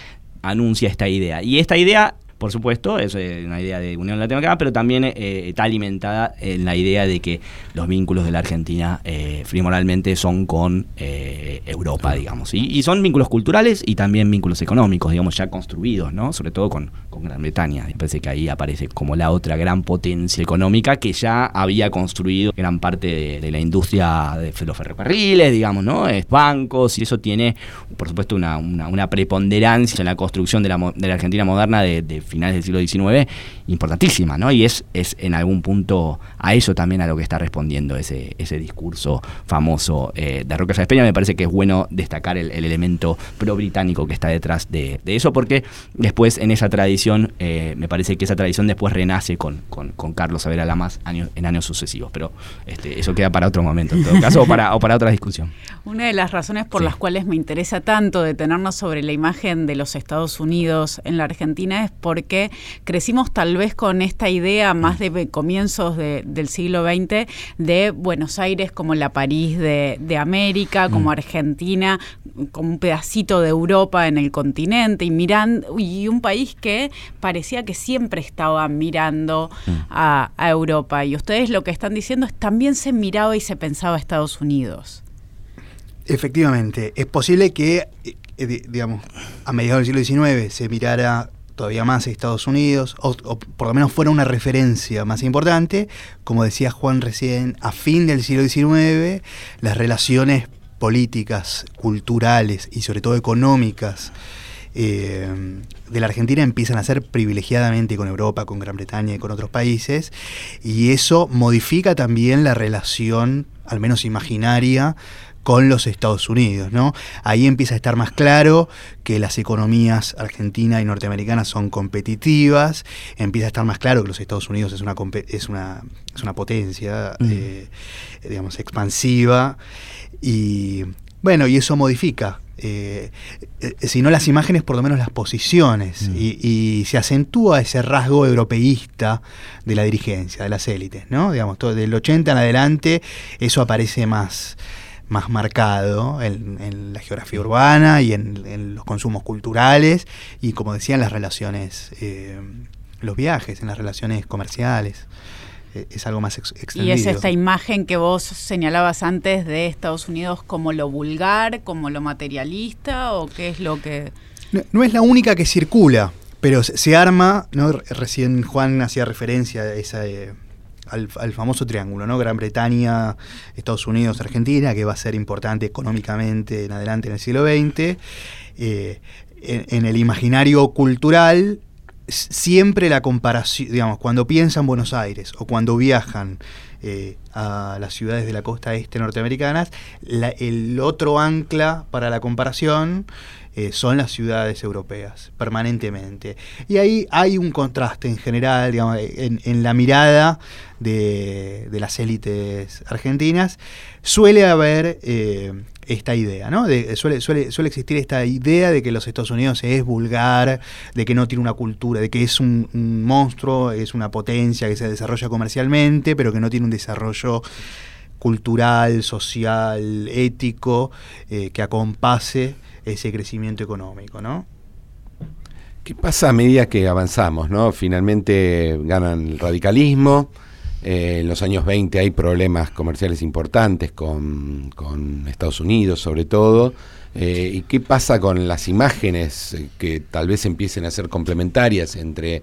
anuncia esta idea. Y esta idea por supuesto, es eh, una idea de Unión Latinoamericana, pero también eh, está alimentada en la idea de que los vínculos de la Argentina eh, primordialmente son con Europa, digamos. Y, son vínculos culturales y también vínculos económicos, digamos, ya construidos, ¿no? Sobre todo con, Gran Bretaña. Me parece que ahí aparece como la otra gran potencia económica que ya había construido gran parte de, la industria de los ferrocarriles, digamos, ¿no? Es bancos, y eso tiene, por supuesto, una, preponderancia en la construcción de la, Argentina moderna de, de finales del siglo XIX importantísima, ¿no? Y es, es en algún punto a eso también a lo que está respondiendo ese, ese discurso famoso eh, de Roque Sáenz Peña. Me parece que es bueno destacar el, elemento pro-británico que está detrás de, eso, porque después en esa tradición, eh, me parece que esa tradición después renace con, con, con Carlos Savera Lamas años, en años sucesivos, pero este, eso queda para otro momento en todo caso, o para, o para otra discusión. Una de las razones por las cuales me interesa tanto detenernos sobre la imagen de los Estados Unidos en la Argentina es porque crecimos tal vez con esta idea más de comienzos del siglo XX de Buenos Aires como la París de, América, como mm. Argentina, como un pedacito de Europa en el continente y mirando y un país que parecía que siempre estaba mirando mm. a, a Europa. Y ustedes lo que están diciendo es también se miraba y se pensaba a Estados Unidos. Efectivamente, es posible que, eh, digamos, a mediados del siglo XIX se mirara todavía más Estados Unidos, o, por lo menos fuera una referencia más importante, como decía Juan recién, a fin del siglo XIX, las relaciones políticas, culturales y sobre todo económicas eh, de la Argentina empiezan a ser privilegiadamente con Europa, con Gran Bretaña y con otros países, y eso modifica también la relación, al menos imaginaria, con los Estados Unidos, ¿no? Ahí empieza a estar más claro que las economías argentina y norteamericana son competitivas, empieza a estar más claro que los Estados Unidos es una es una, es una potencia, mm. eh, digamos, expansiva y bueno, y eso modifica eh, eh, si no las imágenes, por lo menos las posiciones, mm. y, se acentúa ese rasgo europeísta de la dirigencia, de las élites, ¿no? Digamos, todo, del 80 en adelante eso aparece más, más marcado en, la geografía urbana y en, los consumos culturales y, como decía, en las relaciones, eh, los viajes, en las relaciones comerciales. Eh, es algo más extendido. Y es esta imagen que vos señalabas antes de Estados Unidos como lo vulgar, como lo materialista, o qué es lo que... No, es la única que circula, pero se, arma, ¿no? recién Juan hacía referencia a esa... Eh, al, famoso triángulo, ¿no? Gran Bretaña, Estados Unidos, Argentina, que va a ser importante económicamente en adelante en el siglo XX. Eh, en, el imaginario cultural, siempre la comparación, digamos, cuando piensan Buenos Aires o cuando viajan eh, a las ciudades de la costa este norteamericanas, el otro ancla para la comparación eh, son las ciudades europeas, permanentemente. Y ahí hay un contraste en general, digamos, en, la mirada de, las élites argentinas, suele haber eh, esta idea, ¿no? suele, suele, suele existir esta idea de que los Estados Unidos es vulgar, de que no tiene una cultura, de que es un, monstruo, es una potencia que se desarrolla comercialmente, pero que no tiene un desarrollo cultural, social, ético, eh, que acompase ese crecimiento económico, ¿no? ¿Qué pasa a medida que avanzamos, no? Finalmente ganan el radicalismo. Eh, en los años 20 hay problemas comerciales importantes con, Estados Unidos, sobre todo. Eh, ¿Y qué pasa con las imágenes eh, que tal vez empiecen a ser complementarias entre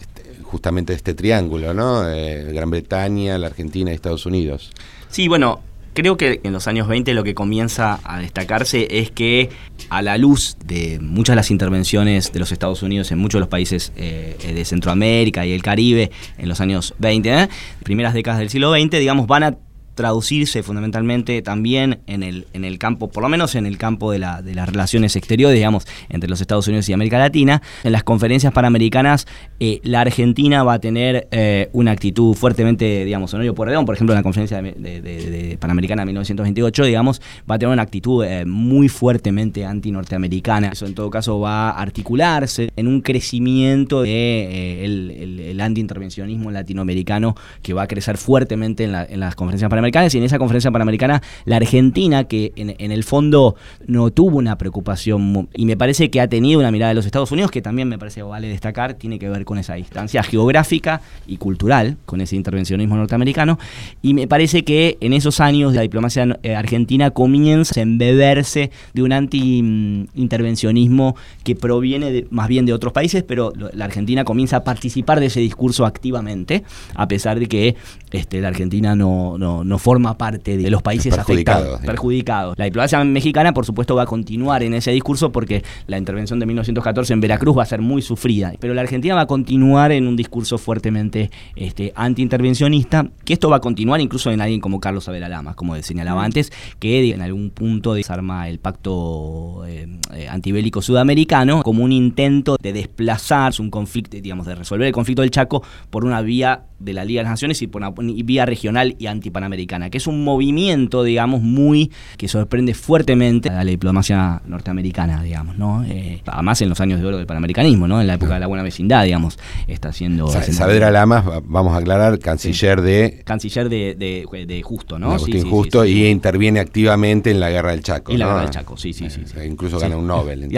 este, justamente este triángulo, ¿no? Gran Bretaña, la Argentina y Estados Unidos? Sí, bueno, Creo que en los años 20 lo que comienza a destacarse es que a la luz de muchas de las intervenciones de los Estados Unidos en muchos de los países eh, de Centroamérica y el Caribe en los años 20, ¿eh? primeras décadas del siglo XX, digamos, van a traducirse fundamentalmente también en el, en el campo, por lo menos en el campo de, la, de las relaciones exteriores, digamos, entre los Estados Unidos y América Latina. En las conferencias panamericanas, eh, la Argentina va a tener eh, una actitud fuertemente, digamos, Honorio Porredón, por ejemplo, en la conferencia de, Panamericana de 1928, digamos, va a tener una actitud eh, muy fuertemente anti-norteamericana. Eso en todo caso va a articularse en un crecimiento de el, el, anti-intervencionismo latinoamericano que va a crecer fuertemente en, en las conferencias panamericanas y en esa conferencia panamericana la Argentina, que en, el fondo no tuvo una preocupación y me parece que ha tenido una mirada de los Estados Unidos, que también me parece vale destacar, tiene que ver con esa distancia geográfica y cultural, con ese intervencionismo norteamericano, y me parece que en esos años la diplomacia eh, argentina comienza a embeberse de un anti-intervencionismo que proviene más bien de otros países, pero la Argentina comienza a participar de ese discurso activamente, a pesar de que este, la Argentina no, no forma parte de los países afectados, perjudicados. La diplomacia mexicana, por supuesto, va a continuar en ese discurso porque la intervención de 1914 en Veracruz va a ser muy sufrida. Pero la Argentina va a continuar en un discurso fuertemente este, antiintervencionista, que esto va a continuar incluso en alguien como Carlos Abela Lamas, como señalaba antes, que en algún punto desarma el pacto eh, eh, antibélico sudamericano como un intento de desplazar un conflicto, digamos, de resolver el conflicto del Chaco por una vía de la Liga de las Naciones y por una vía regional y antipanamericana, que es un movimiento, digamos, muy que sorprende fuertemente a la diplomacia norteamericana, digamos, ¿no? Eh, además en los años de oro del panamericanismo, ¿no? En la época de la buena vecindad, digamos, está haciendo... Saavedra Lamas, vamos a aclarar, canciller de... Canciller de, de, Justo, ¿no? Sí, Justo y interviene activamente en la Guerra del Chaco. En la Guerra del Chaco, sí, sí, sí. incluso gana un Nobel.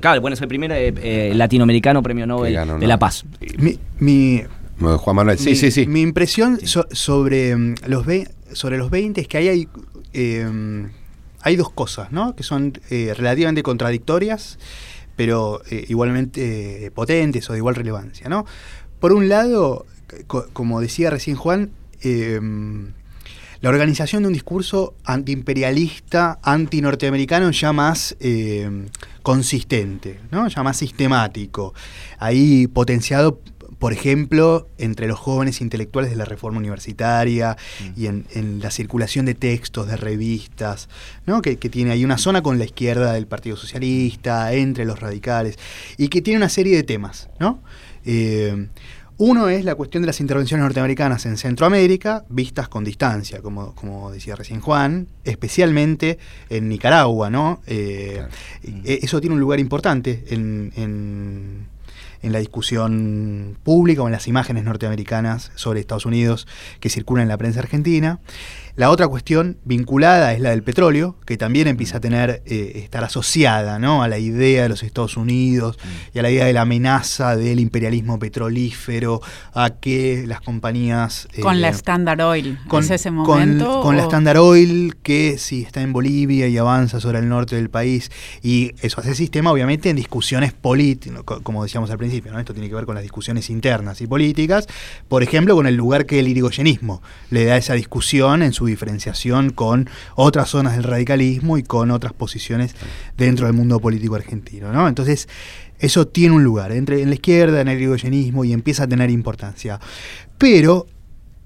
claro, bueno, es el primer eh, eh, latinoamericano premio Nobel de la Paz. mi Juan Manuel, sí, sí, sí. Mi impresión sobre, mm, los sobre los 20 es que ahí hay, em, hay dos cosas, ¿no? Que son eh, relativamente contradictorias, pero eh, igualmente eh, potentes o de igual relevancia, ¿no? Por un lado, como decía recién Juan, la organización de un discurso antiimperialista, anti-norteamericano ya más consistente, ¿no? ya más sistemático, ahí potenciado por ejemplo, entre los jóvenes intelectuales de la reforma universitaria y en, la circulación de textos, de revistas, ¿no? que, tiene ahí una zona con la izquierda del Partido Socialista, entre los radicales, y que tiene una serie de temas. ¿no? Eh, uno es la cuestión de las intervenciones norteamericanas en Centroamérica, vistas con distancia, como, como decía recién Juan, especialmente en Nicaragua, ¿no? Eh, e, eso tiene un lugar importante en en la discusión pública o en las imágenes norteamericanas sobre Estados Unidos que circulan en la prensa argentina. La otra cuestión vinculada es la del petróleo, que también empieza a tener, eh, estar asociada ¿no? a la idea de los Estados Unidos mm. y a la idea de la amenaza del imperialismo petrolífero, a que las compañías... con la eh, Standard Oil, con, ¿es ese momento? Con, la Standard Oil, que sí está en Bolivia y avanza sobre el norte del país, y eso hace sistema obviamente en discusiones políticas, como decíamos al principio, ¿no? esto tiene que ver con las discusiones internas y políticas, por ejemplo, con el lugar que el irigoyenismo le da esa discusión en su diferenciación con otras zonas del radicalismo y con otras posiciones dentro del mundo político argentino. ¿no? Entonces, eso tiene un lugar, entre en la izquierda, en el irigoyenismo, y empieza a tener importancia. Pero,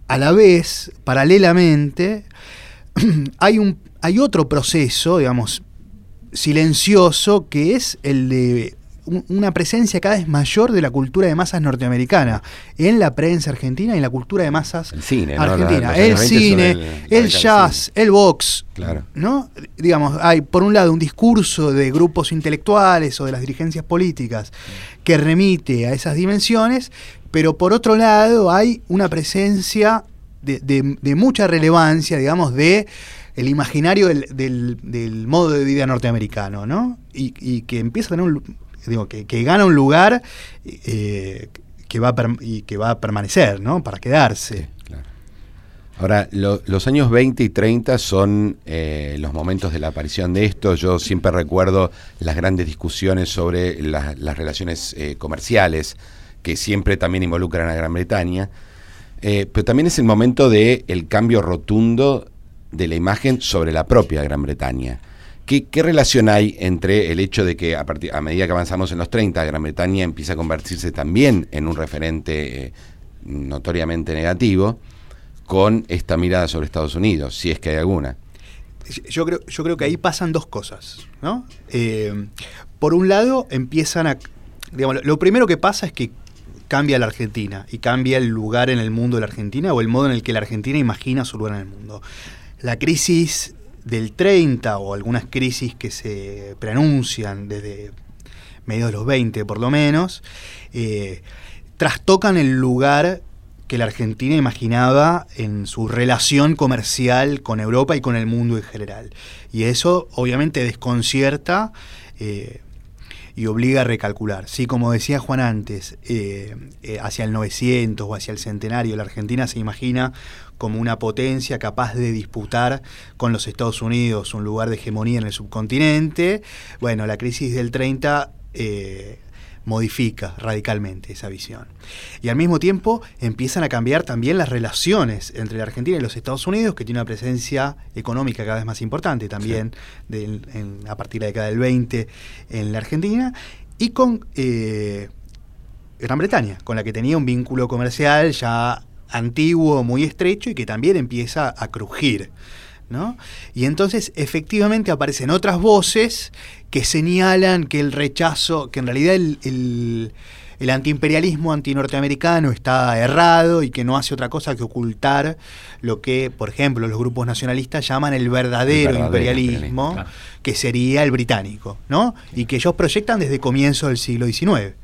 a la vez, paralelamente, hay, un, hay otro proceso, digamos, silencioso, que es el de una presencia cada vez mayor de la cultura de masas norteamericana en la prensa argentina y en la cultura de masas argentina. el cine, el, jazz, el box. Claro. ¿no? Digamos, hay por un lado un discurso de grupos intelectuales o de las dirigencias políticas que remite a esas dimensiones, pero por otro lado hay una presencia de, mucha relevancia, digamos, de el imaginario del, modo de vida norteamericano, ¿no? Y, y, que empieza a tener un, digo, que, gana un lugar eh, que va y que va a permanecer, ¿no? Para quedarse. Ahora, los años 20 y 30 son eh, los momentos de la aparición de esto. Yo siempre recuerdo las grandes discusiones sobre las relaciones eh, comerciales, que siempre también involucran a Gran Bretaña. pero también es el momento del el cambio rotundo de la imagen sobre la propia Gran Bretaña. ¿Qué, relación hay entre el hecho de que a, medida que avanzamos en los 30, Gran Bretaña empieza a convertirse también en un referente eh, notoriamente negativo, con esta mirada sobre Estados Unidos, si es que hay alguna. Yo creo, yo creo que ahí pasan dos cosas, ¿no? Eh, por un lado, empiezan a. Digamos, lo primero que pasa es que cambia la Argentina y cambia el lugar en el mundo de la Argentina o el modo en el que la Argentina imagina su lugar en el mundo. La crisis del 30 o algunas crisis que se preanuncian desde mediados de los 20 por lo menos, eh, trastocan el lugar que la Argentina imaginaba en su relación comercial con Europa y con el mundo en general. Y eso obviamente desconcierta eh, y obliga a recalcular. Sí, como decía Juan antes, eh, hacia el 900 o hacia el centenario, la Argentina se imagina como una potencia capaz de disputar con los Estados Unidos un lugar de hegemonía en el subcontinente. Bueno, la crisis del 30 eh, modifica radicalmente esa visión. Y al mismo tiempo empiezan a cambiar también las relaciones entre la Argentina y los Estados Unidos, que tiene una presencia económica cada vez más importante también a partir de la década del 20 en la Argentina, y con eh, Gran Bretaña, con la que tenía un vínculo comercial ya antiguo, muy estrecho y que también empieza a crujir. ¿no? Y entonces efectivamente aparecen otras voces que señalan que el rechazo, que en realidad el, el, el antiimperialismo antinorteamericano está errado y que no hace otra cosa que ocultar lo que, por ejemplo, los grupos nacionalistas llaman el verdadero, imperialismo, que sería el británico, ¿no? Y que ellos proyectan desde comienzo del siglo XIX.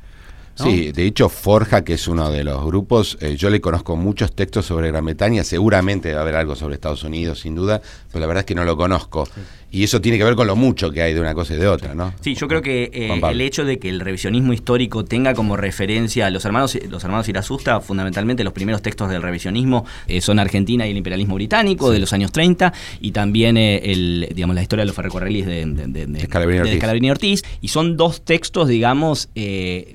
Sí, de hecho Forja, que es uno de los grupos, eh, yo le conozco muchos textos sobre Gran Bretaña, seguramente va a haber algo sobre Estados Unidos, sin duda, pero la verdad es que no lo conozco. Y eso tiene que ver con lo mucho que hay de una cosa y de otra, ¿no? Sí, yo creo que eh, el hecho de que el revisionismo histórico tenga como referencia a los hermanos, los hermanos Irasusta, fundamentalmente los primeros textos del revisionismo eh, son Argentina y el imperialismo británico de los años 30 y también eh, el, digamos, la historia de los ferrocarriles de, de, de, Ortiz. Y son dos textos, digamos,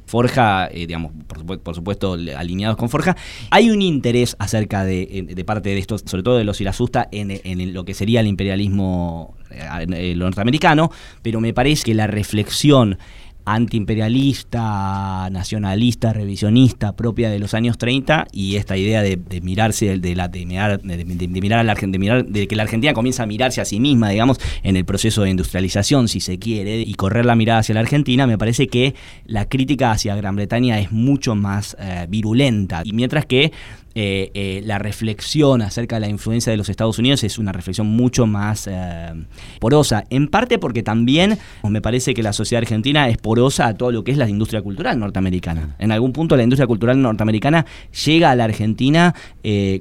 Forja, digamos, por, supuesto, alineados con Forja. Hay un interés acerca de, parte de estos, sobre todo de los Irasusta, en, en lo que sería el imperialismo eh, lo norteamericano, pero me parece que la reflexión antiimperialista, nacionalista, revisionista propia de los años 30 y esta idea de, mirarse de, de, mirar a la de mirar de que la Argentina comienza a mirarse a sí misma, digamos, en el proceso de industrialización, si se quiere, y correr la mirada hacia la Argentina, me parece que la crítica hacia Gran Bretaña es mucho más eh, virulenta. Y mientras que eh, eh, la reflexión acerca de la influencia de los Estados Unidos es una reflexión mucho más eh, porosa, en parte porque también me parece que la sociedad argentina es porosa a todo lo que es la industria cultural norteamericana. En algún punto la industria cultural norteamericana llega a la Argentina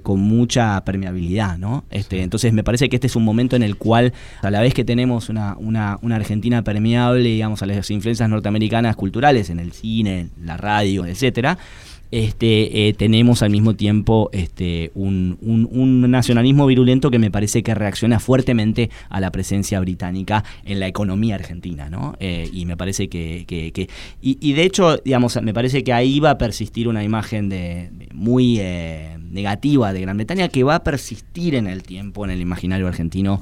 con mucha permeabilidad, ¿no? Este, entonces me parece que este es un momento en el cual, a la vez que tenemos una, una, una Argentina permeable, digamos, a las influencias norteamericanas culturales en el cine, la radio, etcétera, este, eh, tenemos al mismo tiempo este, un, nacionalismo virulento que me parece que reacciona fuertemente a la presencia británica en la economía argentina, ¿no? Eh, y me parece que... y, de hecho, digamos, me parece que ahí va a persistir una imagen de, muy eh, negativa de Gran Bretaña que va a persistir en el tiempo, en el imaginario argentino,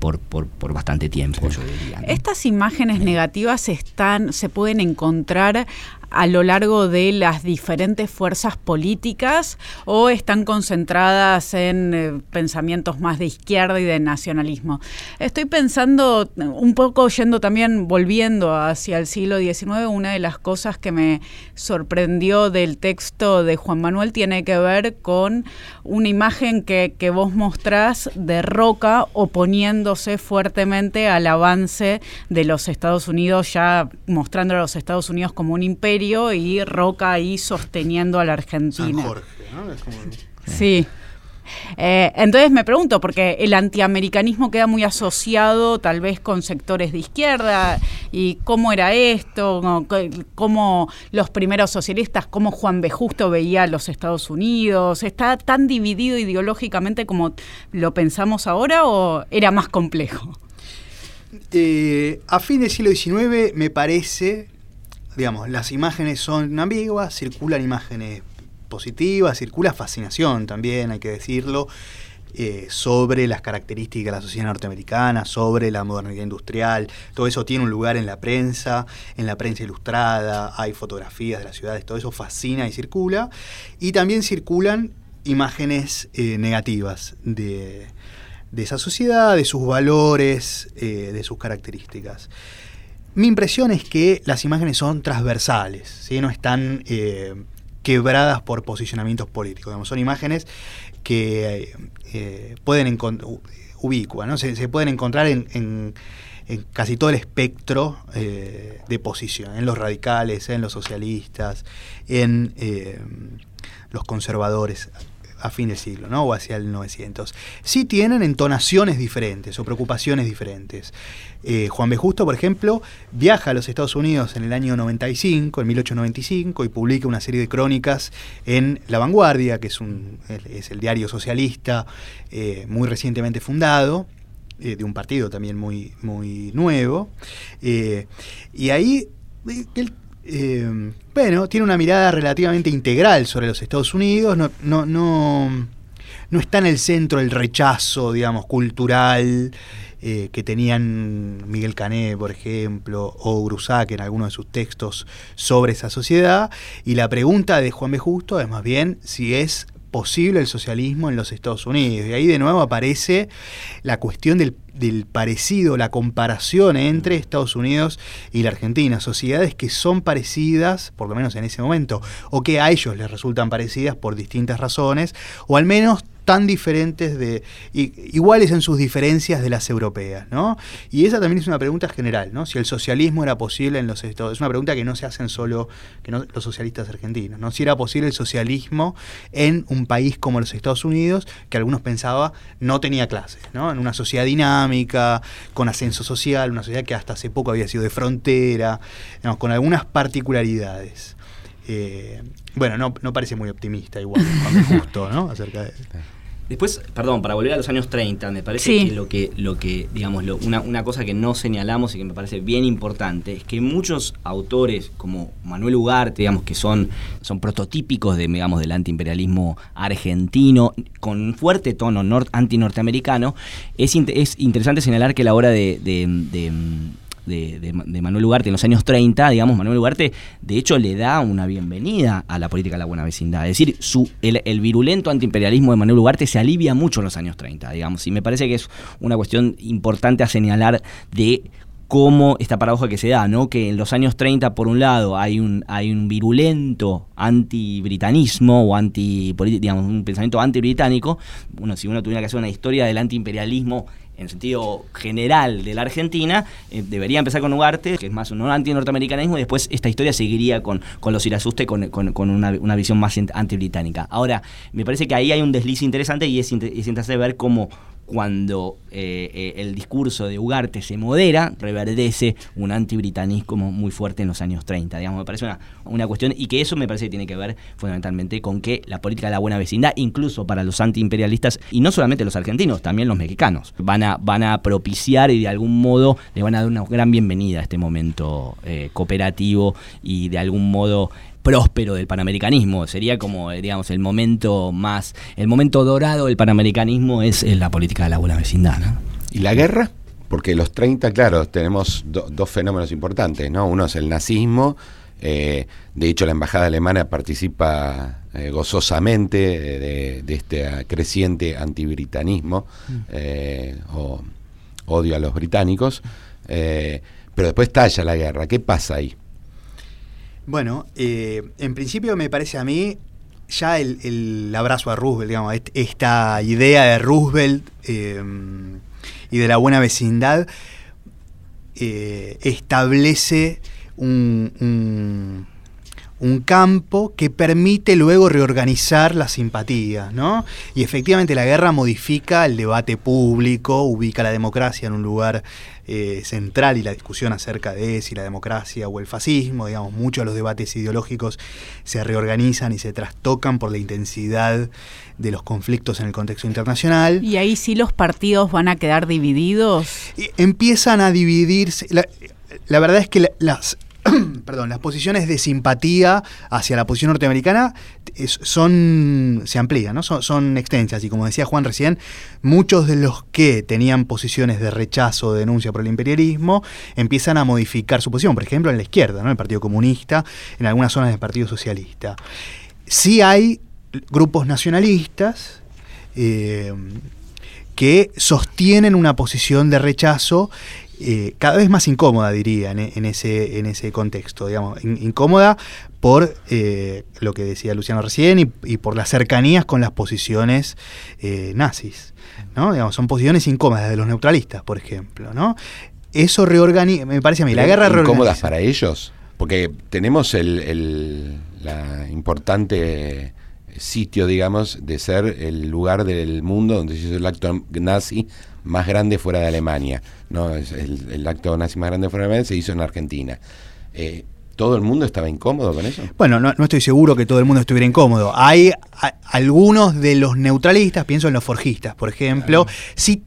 por, por, bastante tiempo, yo diría. Estas imágenes negativas están, se pueden encontrar a lo largo de las diferentes fuerzas políticas o están concentradas en eh, pensamientos más de izquierda y de nacionalismo. Estoy pensando un poco yendo también, volviendo hacia el siglo XIX, una de las cosas que me sorprendió del texto de Juan Manuel tiene que ver con una imagen que, que vos mostrás de Roca oponiéndose fuertemente al avance de los Estados Unidos, ya mostrando a los Estados Unidos como un imperio y Roca ahí sosteniendo a la Argentina. Sí. Eh, entonces me pregunto, porque el antiamericanismo queda muy asociado tal vez con sectores de izquierda, y cómo era esto, cómo los primeros socialistas, cómo Juan B. Justo veía a los Estados Unidos, ¿está tan dividido ideológicamente como lo pensamos ahora o era más complejo? Eh, a fin del siglo XIX me parece digamos, las imágenes son ambiguas, circulan imágenes positivas, circula fascinación también, hay que decirlo, eh, sobre las características de la sociedad norteamericana, sobre la modernidad industrial, todo eso tiene un lugar en la prensa, en la prensa ilustrada, hay fotografías de las ciudades, todo eso fascina y circula, y también circulan imágenes eh, negativas de, esa sociedad, de sus valores, eh, de sus características. Mi impresión es que las imágenes son transversales, ¿sí? no están eh, quebradas por posicionamientos políticos. son imágenes que pueden ubicuar, ¿no? se, pueden encontrar en, casi todo el espectro de posición, en los radicales, en los socialistas, en los conservadores a fin del siglo, ¿no? O hacia el 900. Sí tienen entonaciones diferentes o preocupaciones diferentes. Eh, Juan B. Justo, por ejemplo, viaja a los Estados Unidos en el año 95, en 1895, y publica una serie de crónicas en La Vanguardia, que es, un, es el diario socialista eh, muy recientemente fundado, eh, de un partido también muy, muy nuevo. y ahí él eh, bueno, tiene una mirada relativamente integral sobre los Estados Unidos, no, no, no, no está en el centro el rechazo, digamos, cultural eh, que tenían Miguel Cané, por ejemplo, o Grusac en algunos de sus textos sobre esa sociedad. Y la pregunta de Juan B. Justo es más bien si es posible el socialismo en los Estados Unidos. Y ahí de nuevo aparece la cuestión del, parecido, la comparación entre Estados Unidos y la Argentina, sociedades que son parecidas, por lo menos en ese momento, o que a ellos les resultan parecidas por distintas razones, o al menos tan diferentes de iguales en sus diferencias de las europeas, ¿no? Y esa también es una pregunta general, ¿no? Si el socialismo era posible en los Estados, es una pregunta que no se hacen solo que los socialistas argentinos, ¿no? Si era posible el socialismo en un país como los Estados Unidos, que algunos pensaban no tenía clases, ¿no? En una sociedad dinámica, con ascenso social, una sociedad que hasta hace poco había sido de frontera, con algunas particularidades. Eh, bueno, no, no parece muy optimista igual, justo, ¿no? Acerca de... Después, perdón, para volver a los años 30, me parece que lo que, lo que digamos, una, una, cosa que no señalamos y que me parece bien importante es que muchos autores como Manuel Ugarte, digamos, que son, son prototípicos de, digamos, del antiimperialismo argentino, con un fuerte tono anti-norteamericano, es, es interesante señalar que la obra de de, Manuel Ugarte en los años 30, digamos, Manuel Ugarte de hecho le da una bienvenida a la política de la buena vecindad. Es decir, su, el, virulento antiimperialismo de Manuel Ugarte se alivia mucho en los años 30, digamos, y me parece que es una cuestión importante a señalar de cómo esta paradoja que se da, ¿no? Que en los años 30, por un lado, hay un, hay un virulento anti-britanismo o anti, digamos, un pensamiento anti-británico. Bueno, si uno tuviera que hacer una historia del antiimperialismo en sentido general de la Argentina, eh, debería empezar con Ugarte, que es más un anti-norteamericanismo, y después esta historia seguiría con, con los Irasuste, con, con, una, visión más anti-británica. Ahora, me parece que ahí hay un desliz interesante y es interesante ver cómo cuando eh, eh, el discurso de Ugarte se modera, reverdece un antibritanismo muy fuerte en los años 30. Digamos, me parece una, una cuestión, y que eso me parece que tiene que ver fundamentalmente con que la política de la buena vecindad, incluso para los antiimperialistas, y no solamente los argentinos, también los mexicanos, van a, van a propiciar y de algún modo le van a dar una gran bienvenida a este momento eh, cooperativo y de algún modo próspero del panamericanismo. Sería como, digamos, el momento más, el momento dorado del panamericanismo es la política de la buena vecindad. ¿Y la guerra? Porque los 30, claro, tenemos dos fenómenos importantes, ¿no? Uno es el nazismo, eh, de hecho la embajada alemana participa eh, gozosamente de, este creciente antibritanismo mm. eh, o odio a los británicos, pero después talla la guerra. ¿Qué pasa ahí? Bueno, eh, en principio me parece a mí ya el, abrazo a Roosevelt, digamos, esta idea de Roosevelt eh, y de la buena vecindad eh, establece un, un, campo que permite luego reorganizar las simpatías, ¿no? Y efectivamente la guerra modifica el debate público, ubica la democracia en un lugar eh, central y la discusión acerca de si la democracia o el fascismo, digamos, muchos de los debates ideológicos se reorganizan y se trastocan por la intensidad de los conflictos en el contexto internacional. Y ahí sí los partidos van a quedar divididos. empiezan a dividirse. La, verdad es que las, perdón, las posiciones de simpatía hacia la posición norteamericana son se amplían, ¿no? son, extensas y como decía Juan recién, muchos de los que tenían posiciones de rechazo de denuncia por el imperialismo empiezan a modificar su posición, por ejemplo en la izquierda, ¿no? el Partido Comunista, en algunas zonas del Partido Socialista. Sí hay grupos nacionalistas eh, que sostienen una posición de rechazo eh, cada vez más incómoda, diría, en, ese, en ese contexto, digamos, incómoda por eh, lo que decía Luciano recién y, por las cercanías con las posiciones nazis. ¿no? Digamos, son posiciones incómodas de los neutralistas, por ejemplo. ¿no? Eso reorganiza, me parece a mí, la guerra reorganiza. ¿Incómodas para ellos? Porque tenemos el, la importante sitio, digamos, de ser el lugar del mundo donde se hizo el acto nazi más grande fuera de Alemania. ¿no? El, acto nazi más grande fuera de Alemania se hizo en Argentina. Eh, ¿Todo el mundo estaba incómodo con eso? Bueno, no, estoy seguro que todo el mundo estuviera incómodo. Hay algunos de los neutralistas, pienso en los forjistas, por ejemplo, sí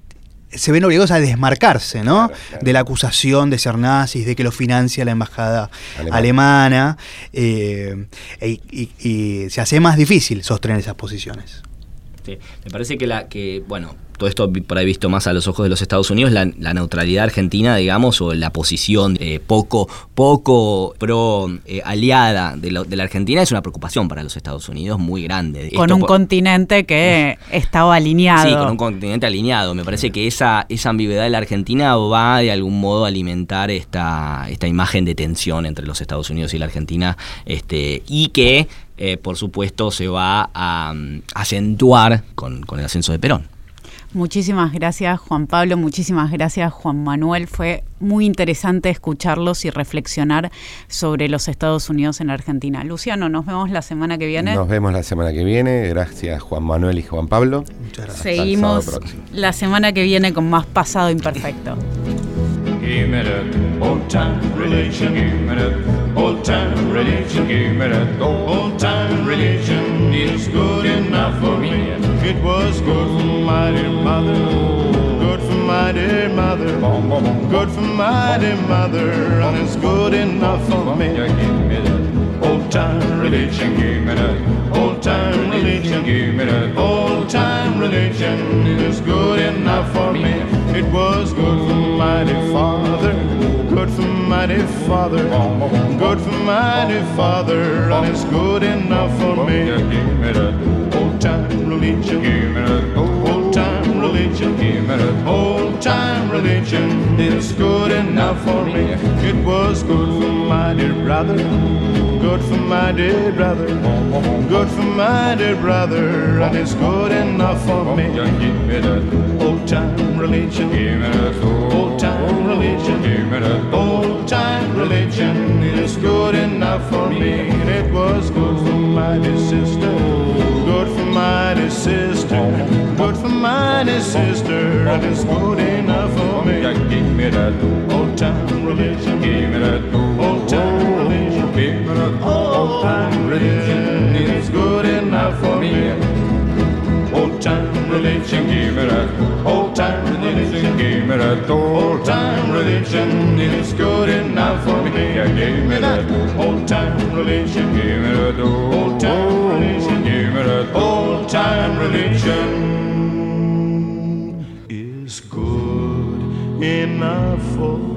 se ven obligados a desmarcarse, ¿no? De la acusación de ser nazis, de que lo financia la embajada alemana, eh, y, se hace más difícil sostener esas posiciones. Me parece que la que, bueno, todo esto por ahí visto más a los ojos de los Estados Unidos, la, neutralidad argentina, digamos, o la posición eh, poco, poco pro eh, aliada de, la Argentina es una preocupación para los Estados Unidos muy grande. Con un continente que estaba alineado. Sí, con un continente alineado. Me parece que esa, esa ambigüedad de la Argentina va de algún modo a alimentar esta, esta imagen de tensión entre los Estados Unidos y la Argentina, este, y que eh, por supuesto se va a mm, acentuar con el ascenso de Perón. Muchísimas gracias Juan Pablo, muchísimas gracias Juan Manuel. Fue muy interesante escucharlos y reflexionar sobre los Estados Unidos en Argentina. Luciano, nos vemos la semana que viene. Nos vemos la semana que viene. Gracias Juan Manuel y Juan Pablo. Muchas gracias. Seguimos la semana que viene con más pasado imperfecto. It up, old time religion give me minute, old time religion gave it up. Old time religion is good enough for me. It was good for my dear mother, good for my dear mother, good for my dear mother, and it's good enough for me. Give me that Old time religion, give me that. Old time religion, give me that. Old time religion is good enough for me. It was good for my dear father, good for my dear father, good for my dear father, and it's good enough for me. That time religion. Give me that old time religion. It's good enough for me. It was good for my dear brother. Good for my dear brother. Good for my dear brother. And it's good enough for me. Give me that old time religion. Give me that old time religion. Give me that old time religion. It's good enough for me. It was good for my dear sister good for my dear sister, good for my dear sister, and it's good enough for me. Give me that old time religion, give me that old time religion, give me that old time religion, it's good enough for me. Religion, give me that old time religion, give me that old time religion, it's good enough for me. Give me that old time religion, give me that old time religion give me that. old time religion is good enough for